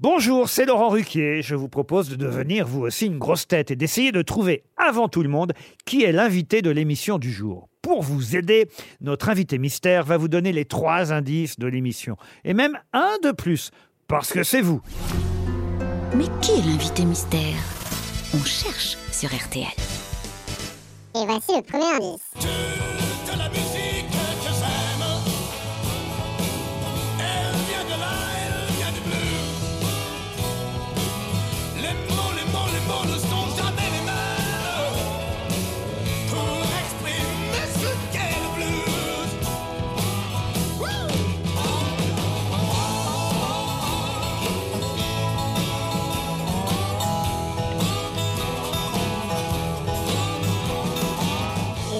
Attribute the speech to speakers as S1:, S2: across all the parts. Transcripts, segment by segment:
S1: Bonjour, c'est Laurent Ruquier. Je vous propose de devenir vous aussi une grosse tête et d'essayer de trouver avant tout le monde qui est l'invité de l'émission du jour. Pour vous aider, notre invité mystère va vous donner les trois indices de l'émission. Et même un de plus, parce que c'est vous.
S2: Mais qui est l'invité mystère? On cherche sur RTL.
S3: Et voici le premier indice.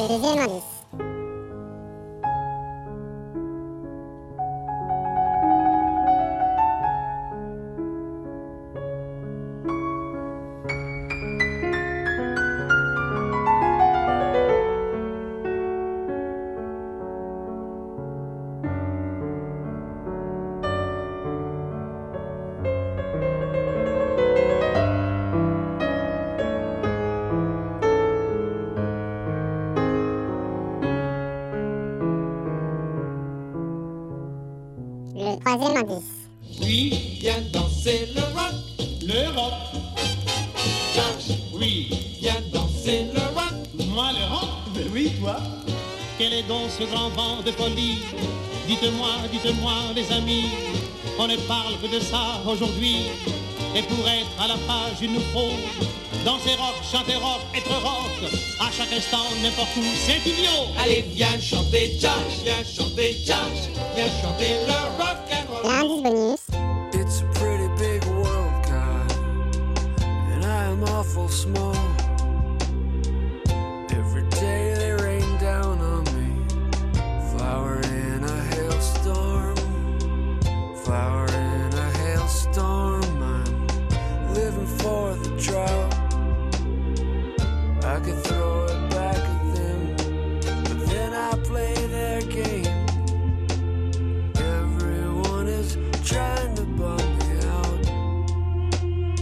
S4: Le
S3: deuxième indice. Le troisième indice.
S4: Oui, viens danser le rock, le rock. Josh, oui, viens danser le rock. Moi le rock, ben oui, toi. Quel est donc ce grand vent de folie? Dites-moi, dites-moi, les amis, on ne parle que de ça aujourd'hui. Et pour être à la page, il nous faut danser rock, chanter rock, être rock. À chaque instant, n'importe où, c'est idiot. Allez, viens chanter Josh, viens chanter Josh, viens chanter le roll.
S5: It's a pretty big world, God, and I am awful small. Every day they rain down on me, flower in a hailstorm, flower in a hailstorm. I'm living for the drought. I could throw